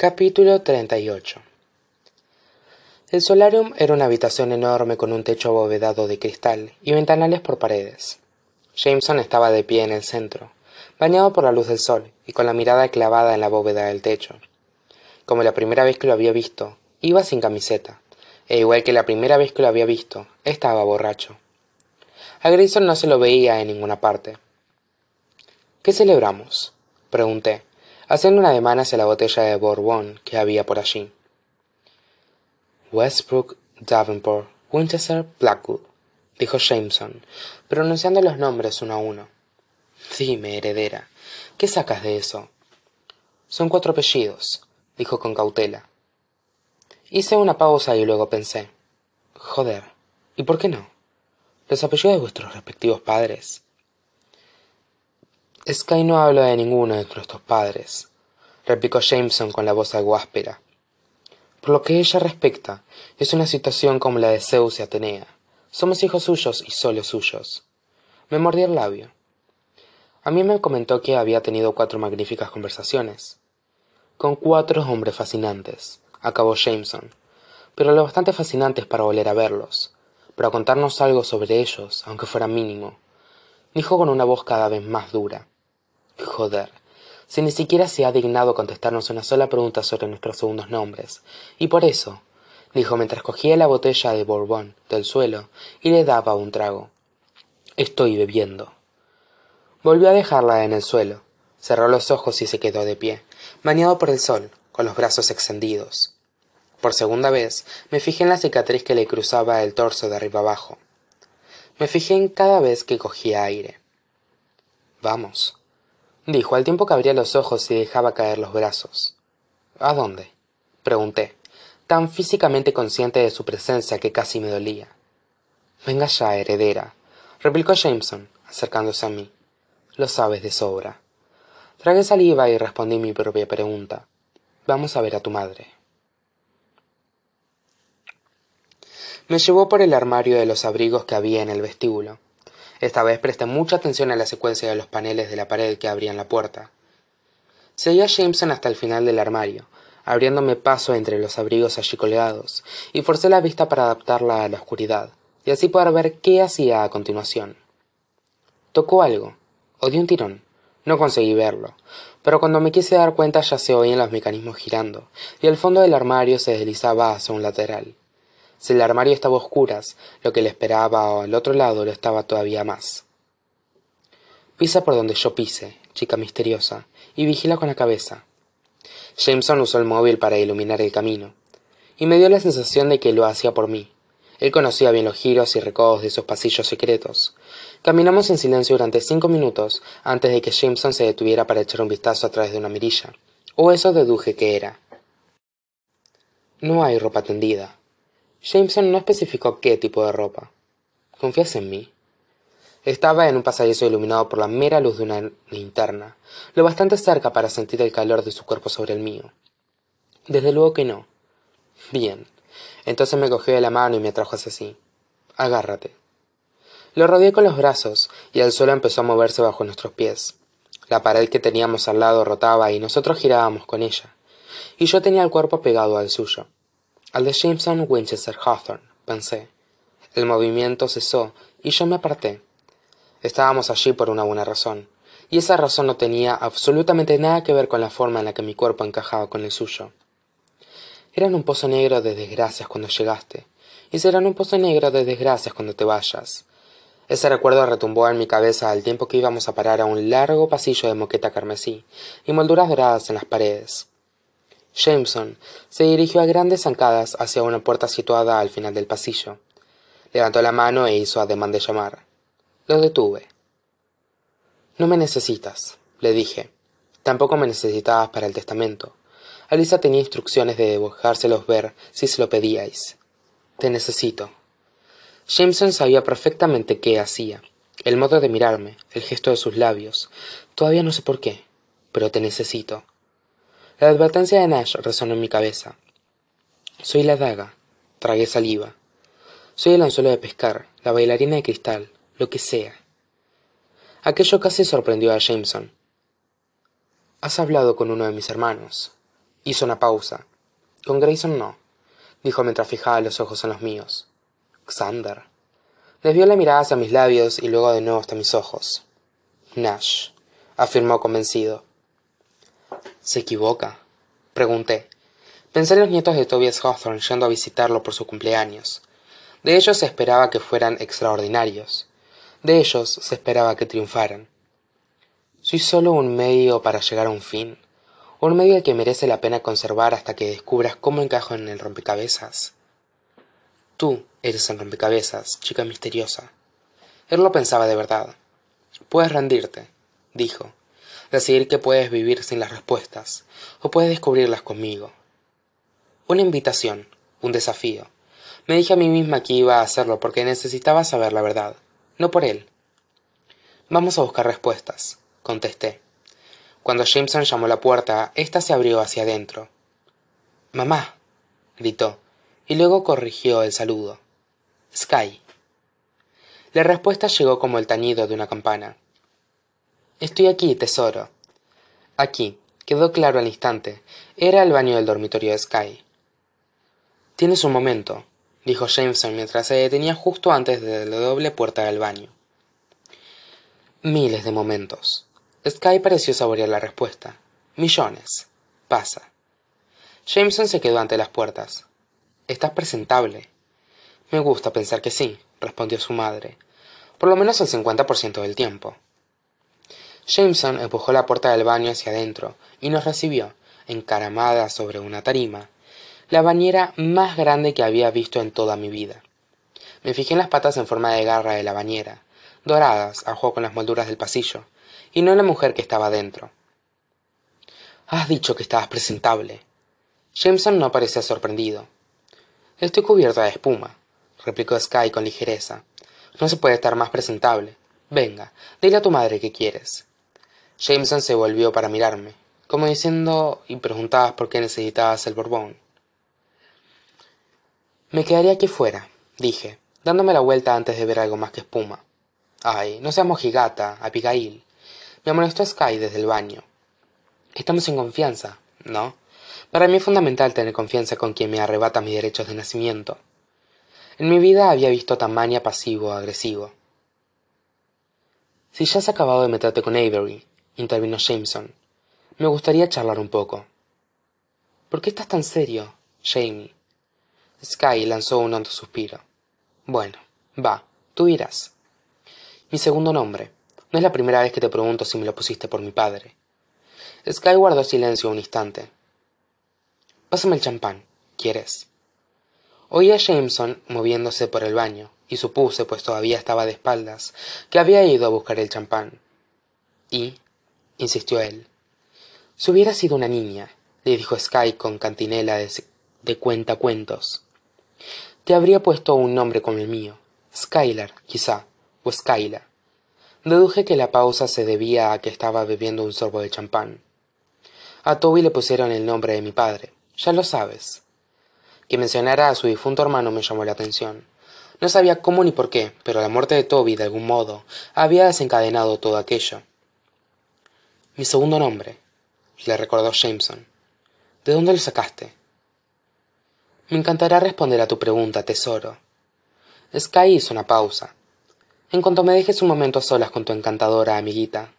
Capítulo 38 El solarium era una habitación enorme con un techo abovedado de cristal y ventanales por paredes. Jameson estaba de pie en el centro, bañado por la luz del sol y con la mirada clavada en la bóveda del techo. Como la primera vez que lo había visto, iba sin camiseta, e igual que la primera vez que lo había visto, estaba borracho. A Grayson no se lo veía en ninguna parte. ¿Qué celebramos? pregunté, haciendo un ademán hacia la botella de Bourbon que había por allí. Westbrook, Davenport, Winchester, Blackwood, dijo Jameson, pronunciando los nombres uno a uno. Dime, heredera, ¿qué sacas de eso? Son cuatro apellidos, dijo con cautela. Hice una pausa y luego pensé. Joder, ¿y por qué no? Los apellidos de vuestros respectivos padres. Sky no habla de ninguno de nuestros padres, replicó Jameson con la voz algo. Por lo que ella respecta, es una situación como la de Zeus y Atenea. Somos hijos suyos y solo suyos. Me mordí el labio. A mí me comentó que había tenido cuatro magníficas conversaciones. Con cuatro hombres fascinantes, acabó Jameson, pero lo bastante fascinantes para volver a verlos, para contarnos algo sobre ellos, aunque fuera mínimo, dijo con una voz cada vez más dura. Joder, si ni siquiera se ha dignado contestarnos una sola pregunta sobre nuestros segundos nombres. Y por eso, dijo mientras cogía la botella de Bourbon del suelo y le daba un trago. Estoy bebiendo. Volvió a dejarla en el suelo, cerró los ojos y se quedó de pie, bañado por el sol, con los brazos extendidos. Por segunda vez me fijé en la cicatriz que le cruzaba el torso de arriba abajo. Me fijé en cada vez que cogía aire. Vamos, dijo al tiempo que abría los ojos y dejaba caer los brazos. ¿A dónde? pregunté, tan físicamente consciente de su presencia que casi me dolía. Venga ya, heredera, replicó Jameson, acercándose a mí. Lo sabes de sobra. Tragué saliva y respondí mi propia pregunta. Vamos a ver a tu madre. Me llevó por el armario de los abrigos que había en el vestíbulo. Esta vez presté mucha atención a la secuencia de los paneles de la pared que abrían la puerta. Seguí a Jameson hasta el final del armario, abriéndome paso entre los abrigos allí colgados, y forcé la vista para adaptarla a la oscuridad, y así poder ver qué hacía a continuación. Tocó algo, o dio un tirón. No conseguí verlo, pero cuando me quise dar cuenta ya se oían los mecanismos girando, y el fondo del armario se deslizaba hacia un lateral. Si el armario estaba a oscuras, lo que le esperaba al otro lado lo estaba todavía más. Pisa por donde yo pise, chica misteriosa, y vigila con la cabeza. Jameson usó el móvil para iluminar el camino, y me dio la sensación de que lo hacía por mí. Él conocía bien los giros y recodos de esos pasillos secretos. Caminamos en silencio durante cinco minutos antes de que Jameson se detuviera para echar un vistazo a través de una mirilla, o eso deduje que era. No hay ropa tendida, Jameson no especificó qué tipo de ropa. ¿Confías en mí? Estaba en un pasadizo iluminado por la mera luz de una linterna, lo bastante cerca para sentir el calor de su cuerpo sobre el mío. Desde luego que no. Bien. Entonces me cogió de la mano y me atrajo hacia sí. Agárrate. Lo rodeé con los brazos y el suelo empezó a moverse bajo nuestros pies. La pared que teníamos al lado rotaba y nosotros girábamos con ella, y yo tenía el cuerpo pegado al suyo al de Jameson Winchester Hawthorne, pensé. El movimiento cesó y yo me aparté. Estábamos allí por una buena razón, y esa razón no tenía absolutamente nada que ver con la forma en la que mi cuerpo encajaba con el suyo. Eran un pozo negro de desgracias cuando llegaste, y serán un pozo negro de desgracias cuando te vayas. Ese recuerdo retumbó en mi cabeza al tiempo que íbamos a parar a un largo pasillo de moqueta carmesí y molduras doradas en las paredes. Jameson se dirigió a grandes zancadas hacia una puerta situada al final del pasillo. Levantó la mano e hizo ademán de llamar. Lo detuve. No me necesitas, le dije. Tampoco me necesitabas para el testamento. Alisa tenía instrucciones de dejárselos ver si se lo pedíais. Te necesito. Jameson sabía perfectamente qué hacía, el modo de mirarme, el gesto de sus labios. Todavía no sé por qué, pero te necesito. La advertencia de Nash resonó en mi cabeza. Soy la daga. Tragué saliva. Soy el anzuelo de pescar, la bailarina de cristal, lo que sea. Aquello casi sorprendió a Jameson. Has hablado con uno de mis hermanos, Hizo una pausa. Con Grayson no, dijo mientras fijaba los ojos en los míos. Xander. Desvió la mirada hacia mis labios y luego de nuevo hasta mis ojos. Nash, afirmó convencido. ¿Se equivoca? Pregunté. Pensé en los nietos de Tobias Hawthorne yendo a visitarlo por su cumpleaños. De ellos se esperaba que fueran extraordinarios. De ellos se esperaba que triunfaran. Soy solo un medio para llegar a un fin, un medio que merece la pena conservar hasta que descubras cómo encajo en el rompecabezas. Tú eres el rompecabezas, chica misteriosa. Él lo pensaba de verdad. Puedes rendirte, dijo, decidir que puedes vivir sin las respuestas, o puedes descubrirlas conmigo. Una invitación, un desafío. Me dije a mí misma que iba a hacerlo porque necesitaba saber la verdad, no por él. Vamos a buscar respuestas, contesté. Cuando Jameson llamó a la puerta, ésta se abrió hacia adentro. Mamá, gritó, y luego corrigió el saludo. Sky. La respuesta llegó como el tañido de una campana. Estoy aquí, tesoro. Aquí, quedó claro al instante, era el baño del dormitorio de Sky. Tienes un momento, dijo Jameson mientras se detenía justo antes de la doble puerta del baño. Miles de momentos. Sky pareció saborear la respuesta. Millones. Pasa. Jameson se quedó ante las puertas. Estás presentable. Me gusta pensar que sí, respondió su madre. Por lo menos el cincuenta por ciento del tiempo. Jameson empujó la puerta del baño hacia adentro y nos recibió, encaramada sobre una tarima, la bañera más grande que había visto en toda mi vida. Me fijé en las patas en forma de garra de la bañera, doradas a juego con las molduras del pasillo, y no en la mujer que estaba dentro. Has dicho que estabas presentable. Jameson no parecía sorprendido. Estoy cubierta de espuma, replicó Sky con ligereza. No se puede estar más presentable. Venga, dile a tu madre qué quieres. Jameson se volvió para mirarme, como diciendo y preguntabas por qué necesitabas el borbón. Me quedaría aquí fuera, dije, dándome la vuelta antes de ver algo más que espuma. Ay, no seamos gigata, Abigail. Me amonestó Sky desde el baño. Estamos en confianza, ¿no? Para mí es fundamental tener confianza con quien me arrebata mis derechos de nacimiento. En mi vida había visto tamaña pasivo-agresivo. Si ya has acabado de meterte con Avery, intervino Jameson, me gustaría charlar un poco. ¿Por qué estás tan serio, Jamie? Sky lanzó un hondo suspiro. Bueno, va, tú irás. Mi segundo nombre. No es la primera vez que te pregunto si me lo pusiste por mi padre. Sky guardó silencio un instante. Pásame el champán, ¿quieres? Oí a Jameson moviéndose por el baño, y supuse, pues todavía estaba de espaldas, que había ido a buscar el champán. Y, insistió él, si hubiera sido una niña, le dijo Sky con cantinela de, de cuentacuentos, te habría puesto un nombre como el mío, Skylar, quizá, o Skyla. Deduje que la pausa se debía a que estaba bebiendo un sorbo de champán. A Toby le pusieron el nombre de mi padre, ya lo sabes. Que mencionara a su difunto hermano me llamó la atención. No sabía cómo ni por qué, pero la muerte de Toby, de algún modo, había desencadenado todo aquello. Mi segundo nombre, le recordó Jameson. ¿De dónde lo sacaste? Me encantará responder a tu pregunta, tesoro. Sky hizo una pausa. En cuanto me dejes un momento a solas con tu encantadora amiguita,